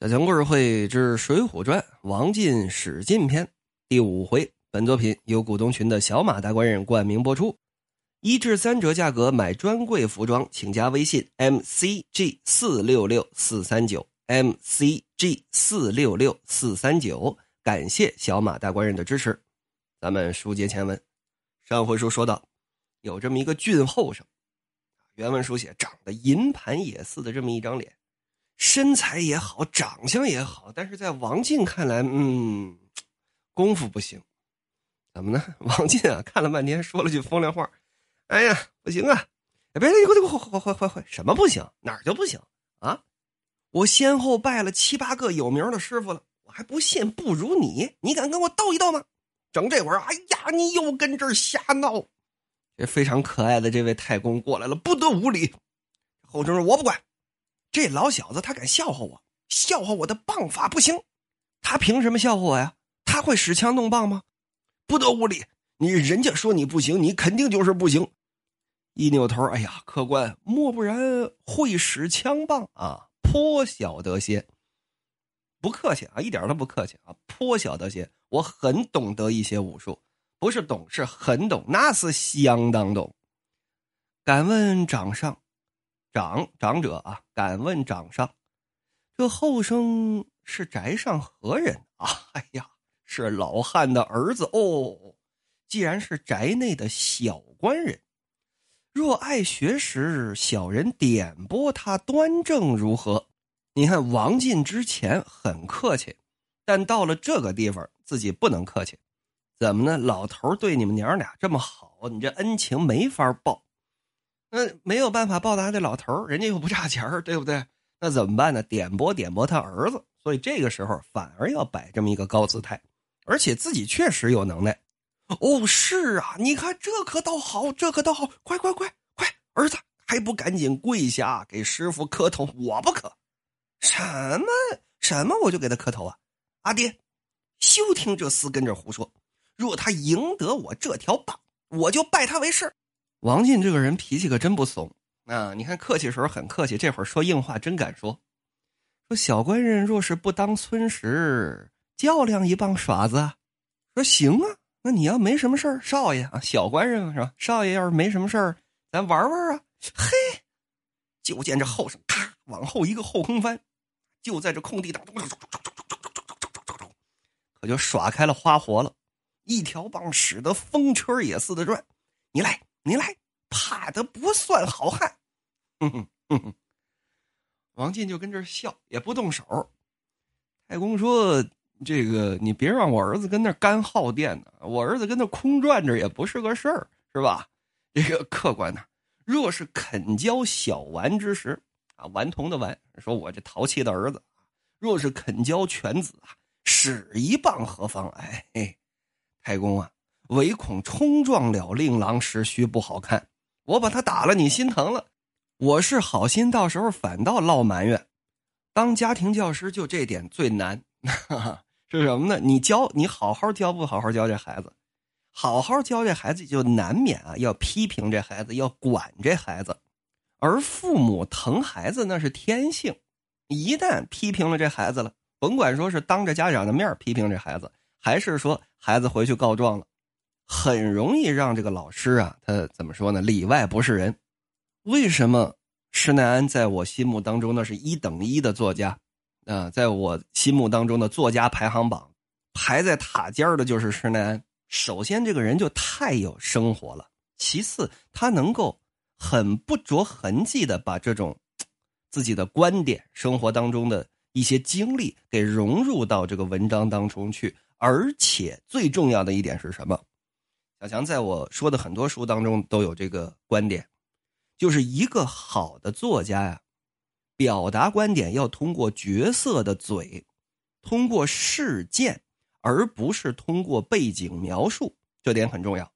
小强故事会之《水浒传》王进史进篇第五回，本作品由股东群的小马大官人冠名播出。一至三折价格买专柜服装，请加微信 mcg 四六六四三九 mcg 四六六四三九。感谢小马大官人的支持。咱们书接前文，上回书说到，有这么一个俊后生，原文书写长得银盘野似的这么一张脸。身材也好，长相也好，但是在王进看来，嗯，功夫不行。怎么呢？王进啊，看了半天，说了句风凉话：“哎呀，不行啊！别别，快快快快快快！什么不行？哪儿就不行啊？我先后拜了七八个有名的师傅了，我还不信不如你。你敢跟我斗一斗吗？整这会儿，哎呀，你又跟这儿瞎闹！这非常可爱的这位太公过来了，不得无礼。后生说：我不管。”这老小子他敢笑话我，笑话我的棒法不行，他凭什么笑话我呀？他会使枪弄棒吗？不得无礼！你人家说你不行，你肯定就是不行。一扭头，哎呀，客官，莫不然会使枪棒啊？颇晓得些，不客气啊，一点都不客气啊，颇晓得些，我很懂得一些武术，不是懂，是很懂，那是相当懂。敢问掌上？长长者啊，敢问掌上，这后生是宅上何人啊？哎呀，是老汉的儿子哦。既然是宅内的小官人，若爱学识，小人点拨他端正如何？你看王进之前很客气，但到了这个地方，自己不能客气。怎么呢？老头对你们娘俩这么好，你这恩情没法报。那没有办法报答这老头人家又不差钱对不对？那怎么办呢？点拨点拨他儿子，所以这个时候反而要摆这么一个高姿态，而且自己确实有能耐。哦，是啊，你看这可倒好，这可倒好，快快快快，儿子还不赶紧跪下给师傅磕头？我不磕，什么什么我就给他磕头啊！阿爹，休听这厮跟这胡说，若他赢得我这条棒，我就拜他为师。王进这个人脾气可真不怂啊！你看客气时候很客气，这会儿说硬话真敢说。说小官人若是不当村时，较量一棒耍子。说行啊，那你要没什么事儿，少爷啊，小官人是吧？少爷要是没什么事儿，咱玩玩啊。嘿，就见这后生咔往后一个后空翻，就在这空地当中，可就耍开了花活了，一条棒使得风车也似的转。你来。你来，怕的不算好汉。哼哼哼哼，王进就跟这笑，也不动手。太公说：“这个你别让我儿子跟那干耗电呢，我儿子跟那空转着也不是个事儿，是吧？这个客官呢，若是肯教小顽之时，啊，顽童的顽，说我这淘气的儿子，若是肯教犬子啊，使一棒何妨？哎，太公啊。”唯恐冲撞了令郎时须不好看，我把他打了，你心疼了。我是好心，到时候反倒落埋怨。当家庭教师就这点最难，是什么呢？你教你好好教，不好好教这孩子，好好教这孩子就难免啊要批评这孩子，要管这孩子。而父母疼孩子那是天性，一旦批评了这孩子了，甭管说是当着家长的面批评这孩子，还是说孩子回去告状了。很容易让这个老师啊，他怎么说呢？里外不是人。为什么施耐庵在我心目当中那是一等一的作家？啊，在我心目当中的作家排行榜排在塔尖的就是施耐庵。首先，这个人就太有生活了；其次，他能够很不着痕迹的把这种自己的观点、生活当中的一些经历给融入到这个文章当中去。而且最重要的一点是什么？小强在我说的很多书当中都有这个观点，就是一个好的作家呀，表达观点要通过角色的嘴，通过事件，而不是通过背景描述，这点很重要。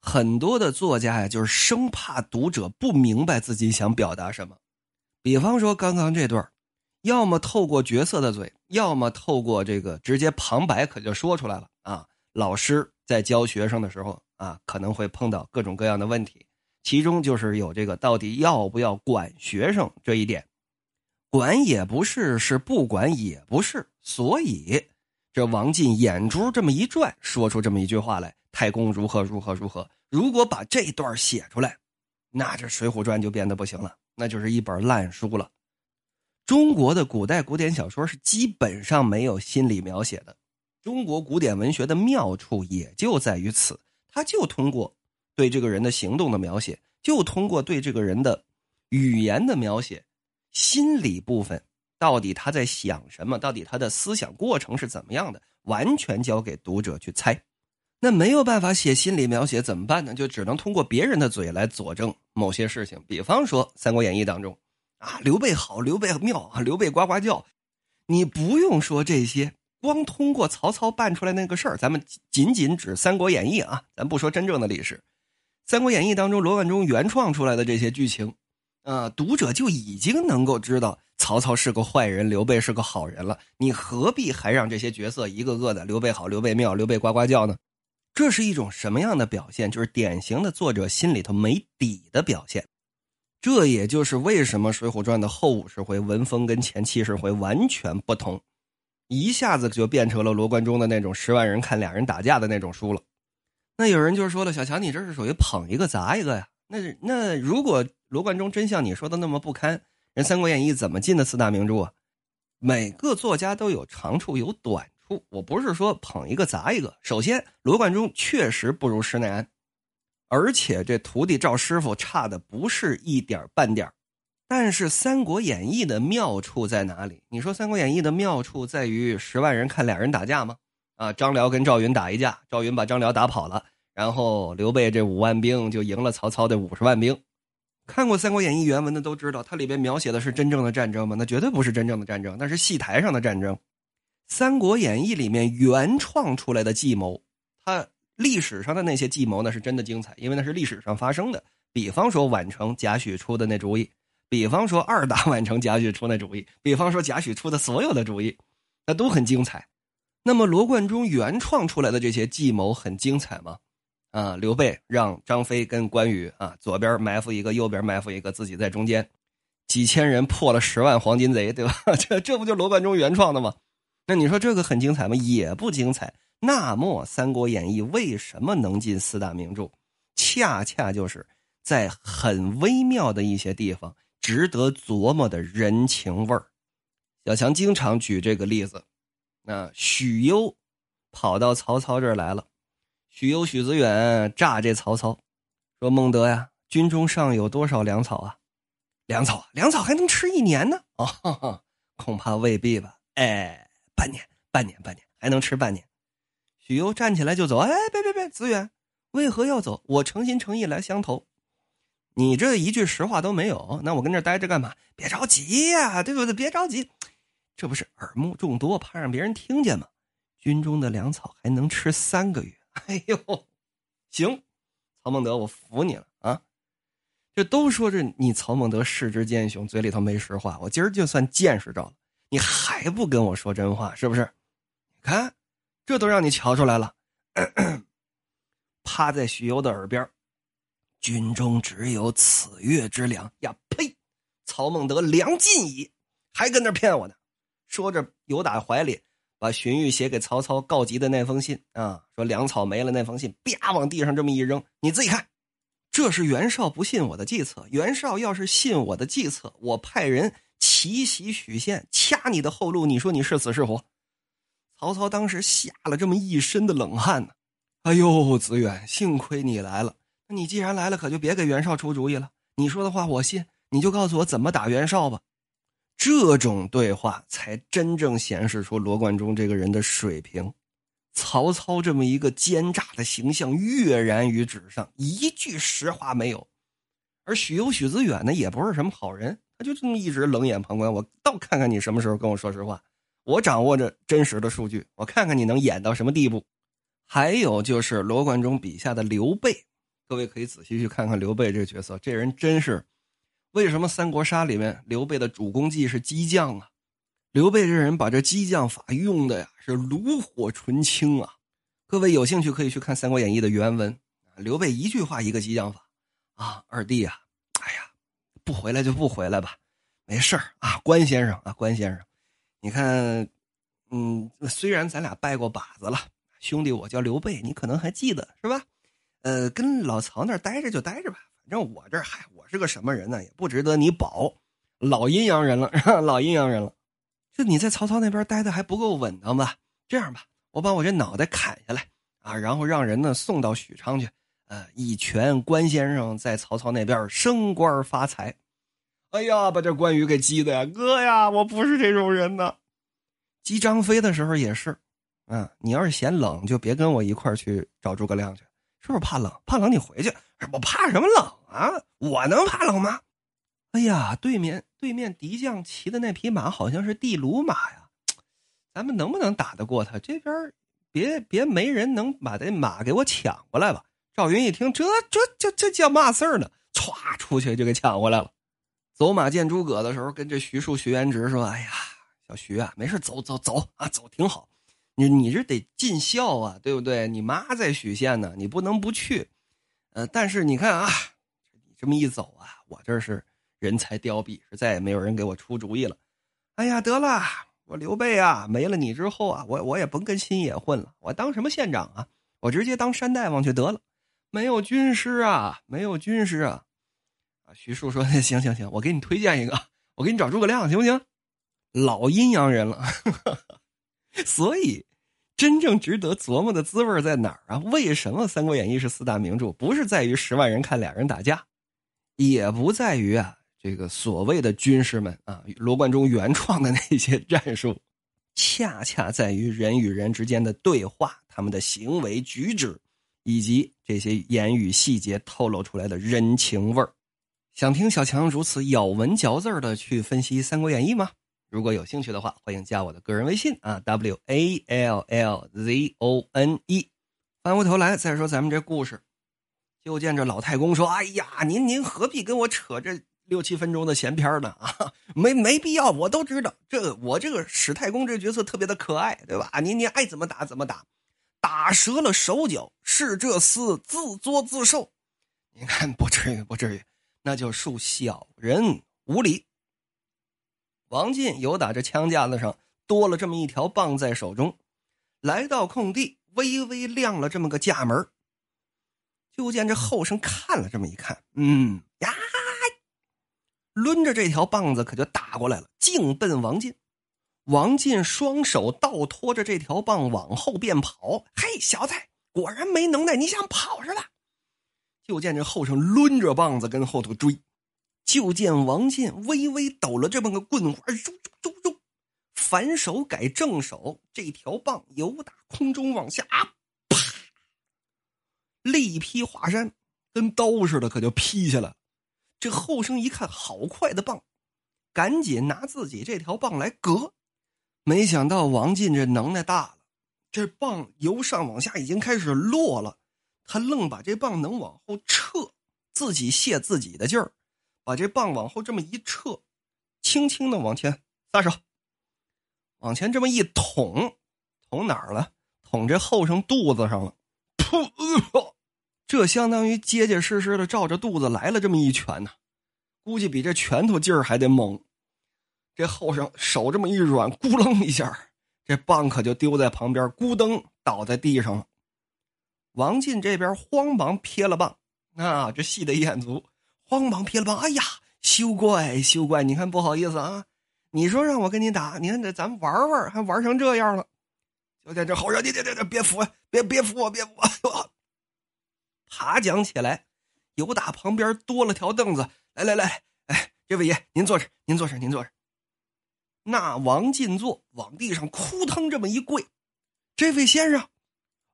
很多的作家呀，就是生怕读者不明白自己想表达什么。比方说刚刚这段，要么透过角色的嘴，要么透过这个直接旁白，可就说出来了啊，老师。在教学生的时候啊，可能会碰到各种各样的问题，其中就是有这个到底要不要管学生这一点。管也不是，是不管也不是。所以，这王进眼珠这么一转，说出这么一句话来：“太公如何如何如何。”如果把这段写出来，那这《水浒传》就变得不行了，那就是一本烂书了。中国的古代古典小说是基本上没有心理描写的。中国古典文学的妙处也就在于此，他就通过对这个人的行动的描写，就通过对这个人的语言的描写，心理部分到底他在想什么，到底他的思想过程是怎么样的，完全交给读者去猜。那没有办法写心理描写怎么办呢？就只能通过别人的嘴来佐证某些事情。比方说《三国演义》当中。啊，刘备好，刘备妙啊，刘备呱呱叫。你不用说这些，光通过曹操办出来那个事儿，咱们仅仅指《三国演义》啊，咱不说真正的历史，《三国演义》当中罗贯中原创出来的这些剧情，啊，读者就已经能够知道曹操是个坏人，刘备是个好人了。你何必还让这些角色一个个的刘备好，刘备妙，刘备呱呱叫呢？这是一种什么样的表现？就是典型的作者心里头没底的表现。这也就是为什么《水浒传》的后五十回文风跟前七十回完全不同，一下子就变成了罗贯中的那种十万人看俩人打架的那种书了。那有人就说了：“小强，你这是属于捧一个砸一个呀？那那如果罗贯中真像你说的那么不堪，人《三国演义》怎么进的四大名著啊？”每个作家都有长处有短处，我不是说捧一个砸一个。首先，罗贯中确实不如施耐庵。而且这徒弟赵师傅差的不是一点半点但是《三国演义》的妙处在哪里？你说《三国演义》的妙处在于十万人看俩人打架吗？啊，张辽跟赵云打一架，赵云把张辽打跑了，然后刘备这五万兵就赢了曹操的五十万兵。看过《三国演义》原文的都知道，它里边描写的是真正的战争吗？那绝对不是真正的战争，那是戏台上的战争。《三国演义》里面原创出来的计谋，它。历史上的那些计谋呢，是真的精彩，因为那是历史上发生的。比方说宛城贾诩出的那主意，比方说二打宛城贾诩出那主意，比方说贾诩出的所有的主意，那都很精彩。那么罗贯中原创出来的这些计谋很精彩吗？啊，刘备让张飞跟关羽啊，左边埋伏一个，右边埋伏一个，自己在中间，几千人破了十万黄金贼，对吧？这这不就罗贯中原创的吗？那你说这个很精彩吗？也不精彩。那么，《三国演义》为什么能进四大名著？恰恰就是在很微妙的一些地方，值得琢磨的人情味儿。小强经常举这个例子。那许攸跑到曹操这儿来了，许攸、许子远诈这曹操，说：“孟德呀，军中尚有多少粮草啊？粮草，粮草还能吃一年呢？哦，恐怕未必吧？哎，半年，半年，半年，还能吃半年。”许攸站起来就走，哎，别别别，子远，为何要走？我诚心诚意来相投，你这一句实话都没有，那我跟这待着干嘛？别着急呀，对不对？别着急，这不是耳目众多，怕让别人听见吗？军中的粮草还能吃三个月。哎呦，行，曹孟德，我服你了啊！这都说这你曹孟德世之奸雄，嘴里头没实话。我今儿就算见识着了，你还不跟我说真话，是不是？你看。这都让你瞧出来了，趴在许攸的耳边军中只有此月之粮呀！呸！曹孟德粮尽矣，还跟那骗我呢。说着，由打怀里把荀彧写给曹操告急的那封信啊，说粮草没了那封信，啪往地上这么一扔，你自己看。这是袁绍不信我的计策。袁绍要是信我的计策，我派人奇袭许县，掐你的后路，你说你是死是活？曹操当时吓了这么一身的冷汗呢。哎呦，子远，幸亏你来了。你既然来了，可就别给袁绍出主意了。你说的话我信，你就告诉我怎么打袁绍吧。这种对话才真正显示出罗贯中这个人的水平。曹操这么一个奸诈的形象跃然于纸上，一句实话没有。而许攸、许子远呢，也不是什么好人，他就这么一直冷眼旁观。我倒看看你什么时候跟我说实话。我掌握着真实的数据，我看看你能演到什么地步。还有就是罗贯中笔下的刘备，各位可以仔细去看看刘备这个角色，这人真是为什么《三国杀》里面刘备的主攻技是激将啊？刘备这人把这激将法用的呀是炉火纯青啊！各位有兴趣可以去看《三国演义》的原文，刘备一句话一个激将法啊，二弟啊，哎呀，不回来就不回来吧。没事儿啊，关先生啊，关先生，你看，嗯，虽然咱俩拜过把子了，兄弟，我叫刘备，你可能还记得是吧？呃，跟老曹那儿待着就待着吧，反正我这嗨，我是个什么人呢？也不值得你保。老阴阳人了，老阴阳人了。就你在曹操那边待的还不够稳当吧？这样吧，我把我这脑袋砍下来啊，然后让人呢送到许昌去，呃，以全关先生在曹操那边升官发财。哎呀，把这关羽给激的呀，哥呀，我不是这种人呢。激张飞的时候也是，啊，你要是嫌冷，就别跟我一块去找诸葛亮去，是不是怕冷？怕冷你回去。我怕什么冷啊？我能怕冷吗？哎呀，对面对面敌将骑的那匹马好像是地卢马呀，咱们能不能打得过他？这边别别没人能把这马给我抢过来吧？赵云一听，这这这这叫嘛事儿呢？歘，出去就给抢回来了。走马见诸葛的时候，跟这徐庶、徐元直说：“哎呀，小徐啊，没事，走走走啊，走挺好。你你这得尽孝啊，对不对？你妈在许县呢，你不能不去。呃，但是你看啊，你这么一走啊，我这是。”人才凋敝，是再也没有人给我出主意了。哎呀，得了，我刘备啊，没了你之后啊，我我也甭跟新野混了，我当什么县长啊？我直接当山大王去得了。没有军师啊，没有军师啊！啊，徐庶说：“ 行行行，我给你推荐一个，我给你找诸葛亮，行不行？”老阴阳人了。所以，真正值得琢磨的滋味在哪儿啊？为什么《三国演义》是四大名著？不是在于十万人看俩人打架，也不在于啊。这个所谓的军师们啊，罗贯中原创的那些战术，恰恰在于人与人之间的对话，他们的行为举止，以及这些言语细节透露出来的人情味儿。想听小强如此咬文嚼字的去分析《三国演义》吗？如果有兴趣的话，欢迎加我的个人微信啊，w a l l z o n e。翻过头来再说咱们这故事，就见这老太公说：“哎呀，您您何必跟我扯这？”六七分钟的闲篇呢 啊，没没必要，我都知道。这我这个史太公这角色特别的可爱，对吧？您您爱怎么打怎么打，打折了手脚是这厮自作自受。你看不至于不至于，那就恕小人无礼。王进有打这枪架子上多了这么一条棒在手中，来到空地，微微亮了这么个架门就见这后生看了这么一看，嗯呀。抡着这条棒子，可就打过来了，径奔王进。王进双手倒拖着这条棒往后便跑。嘿，小子，果然没能耐，你想跑是吧？就见这后生抡着棒子跟后头追。就见王进微微抖了这么个棍花，嗖嗖嗖嗖，反手改正手，这条棒由打空中往下，啪，力劈华山，跟刀似的，可就劈下来了。这后生一看，好快的棒，赶紧拿自己这条棒来隔。没想到王进这能耐大了，这棒由上往下已经开始落了，他愣把这棒能往后撤，自己泄自己的劲儿，把这棒往后这么一撤，轻轻的往前撒手，往前这么一捅，捅哪儿了？捅这后生肚子上了。噗！这相当于结结实实的照着肚子来了这么一拳呢，估计比这拳头劲儿还得猛。这后生手这么一软，咕楞一下，这棒可就丢在旁边，咕噔倒在地上了。王进这边慌忙撇了棒，啊，这戏得眼足，慌忙撇了棒。哎呀，休怪休怪，你看不好意思啊，你说让我跟你打，你看这咱玩玩，还玩成这样了。就在这后生，你你你别扶，别别扶我，别扶我。爬讲起来，有打旁边多了条凳子。来来来，哎，这位爷，您坐着，您坐着，您坐着。那王进坐，往地上扑腾这么一跪。这位先生，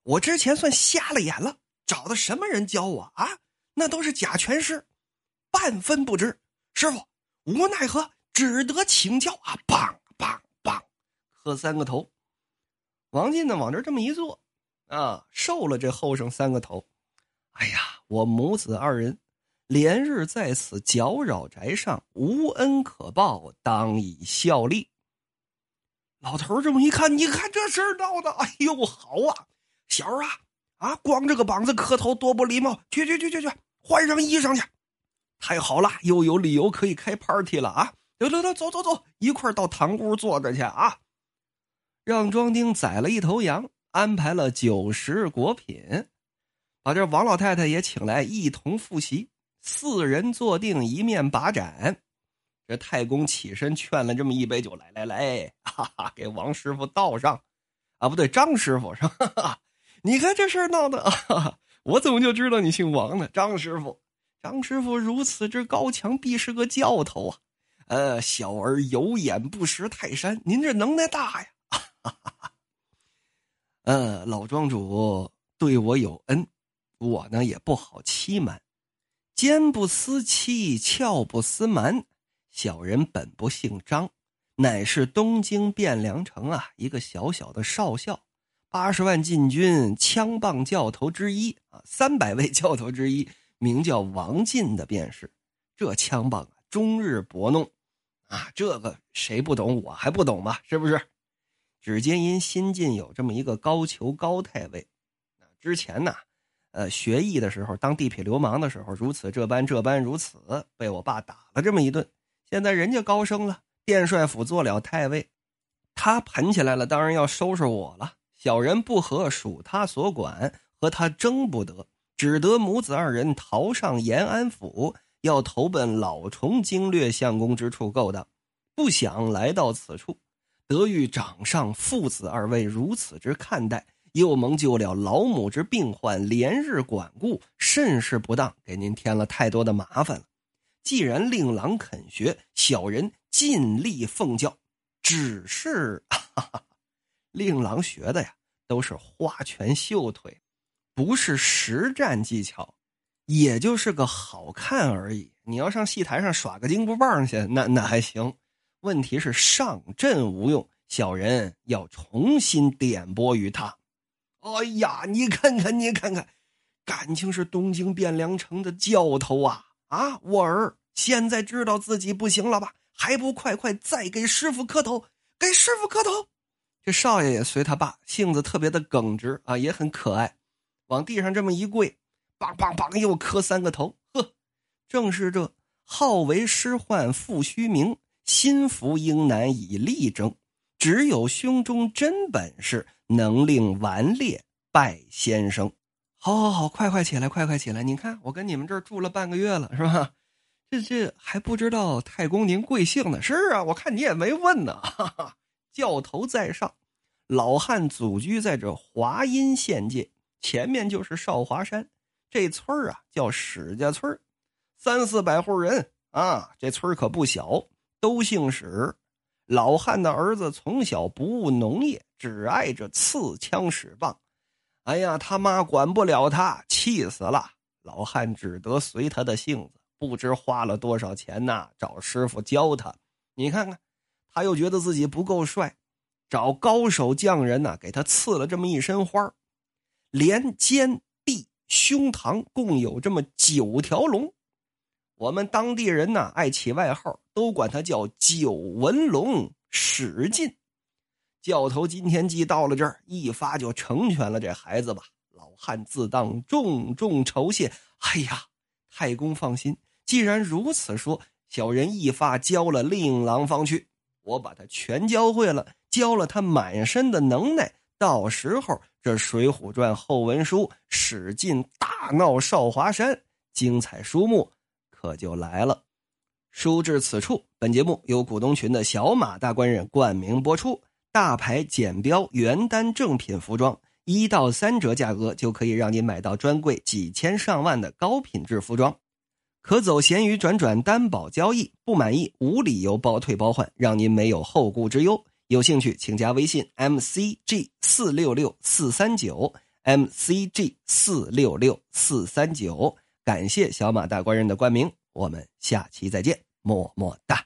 我之前算瞎了眼了，找的什么人教我啊？那都是假拳师，半分不知。师傅，无奈何，只得请教啊！棒棒棒，磕三个头。王进呢，往这这么一坐，啊，受了这后生三个头。哎呀，我母子二人连日在此搅扰宅上，无恩可报，当以效力。老头这么一看，你看这事闹的，哎呦，好啊，小儿啊，啊，光这个膀子磕头多不礼貌，去去去去去，换上衣裳去。太好了，又有理由可以开 party 了啊！得得得，走走走，一块儿到堂屋坐着去啊！让庄丁宰了一头羊，安排了酒食果品，把这王老太太也请来一同复习。四人坐定，一面把盏。这太公起身劝了这么一杯酒，来来来，哈哈，给王师傅倒上。啊，不对，张师傅是吧？你看这事儿闹的，我怎么就知道你姓王呢？张师傅，张师傅如此之高强，必是个教头啊！呃，小儿有眼不识泰山，您这能耐大呀！哈 哈呃，老庄主对我有恩，我呢也不好欺瞒。奸不思欺，俏不思瞒。小人本不姓张，乃是东京汴梁城啊一个小小的少校，八十万禁军枪棒教头之一啊，三百位教头之一，名叫王进的便是。这枪棒啊，终日搏弄，啊，这个谁不懂？我还不懂吗？是不是？只见因新晋有这么一个高俅高太尉，之前呢。呃，学艺的时候，当地痞流氓的时候，如此这般这般如此，被我爸打了这么一顿。现在人家高升了，殿帅府做了太尉，他捧起来了，当然要收拾我了。小人不和，属他所管，和他争不得，只得母子二人逃上延安府，要投奔老崇经略相公之处勾当。不想来到此处，得遇掌上父子二位如此之看待。又蒙救了老母之病患，连日管顾，甚是不当，给您添了太多的麻烦了。既然令郎肯学，小人尽力奉教。只是，哈哈令郎学的呀，都是花拳绣腿，不是实战技巧，也就是个好看而已。你要上戏台上耍个金箍棒去，那那还行。问题是上阵无用，小人要重新点拨于他。哎呀，你看看，你看看，感情是东京汴梁城的教头啊！啊，我儿现在知道自己不行了吧？还不快快再给师傅磕头，给师傅磕头！这少爷也随他爸，性子特别的耿直啊，也很可爱，往地上这么一跪，梆梆梆又磕三个头。呵，正是这好为师患复虚名，心服应难以力争，只有胸中真本事。能令顽劣拜先生，好，好，好，快快起来，快快起来！你看，我跟你们这儿住了半个月了，是吧？这这还不知道太公您贵姓呢？是啊，我看你也没问呢。哈哈，教头在上，老汉祖居在这华阴县界，前面就是少华山。这村啊叫史家村三四百户人啊，这村可不小，都姓史。老汉的儿子从小不务农业，只爱着刺枪使棒。哎呀，他妈管不了他，气死了。老汉只得随他的性子，不知花了多少钱呐，找师傅教他。你看看，他又觉得自己不够帅，找高手匠人呐，给他刺了这么一身花连肩、臂、胸膛共有这么九条龙。我们当地人呢，爱起外号，都管他叫九纹龙史进。教头今天既到了这儿，一发就成全了这孩子吧。老汉自当重重酬谢。哎呀，太公放心，既然如此说，小人一发教了令郎方去，我把他全教会了，教了他满身的能耐。到时候这《水浒传》后文书史进大闹少华山，精彩书目。可就来了。书至此处，本节目由股东群的小马大官人冠名播出。大牌剪标原单正品服装，一到三折价格就可以让您买到专柜几千上万的高品质服装。可走闲鱼转转担保交易，不满意无理由包退包换，让您没有后顾之忧。有兴趣请加微信 m c g 四六六四三九 m c g 四六六四三九。感谢小马大官人的冠名，我们下期再见，么么哒。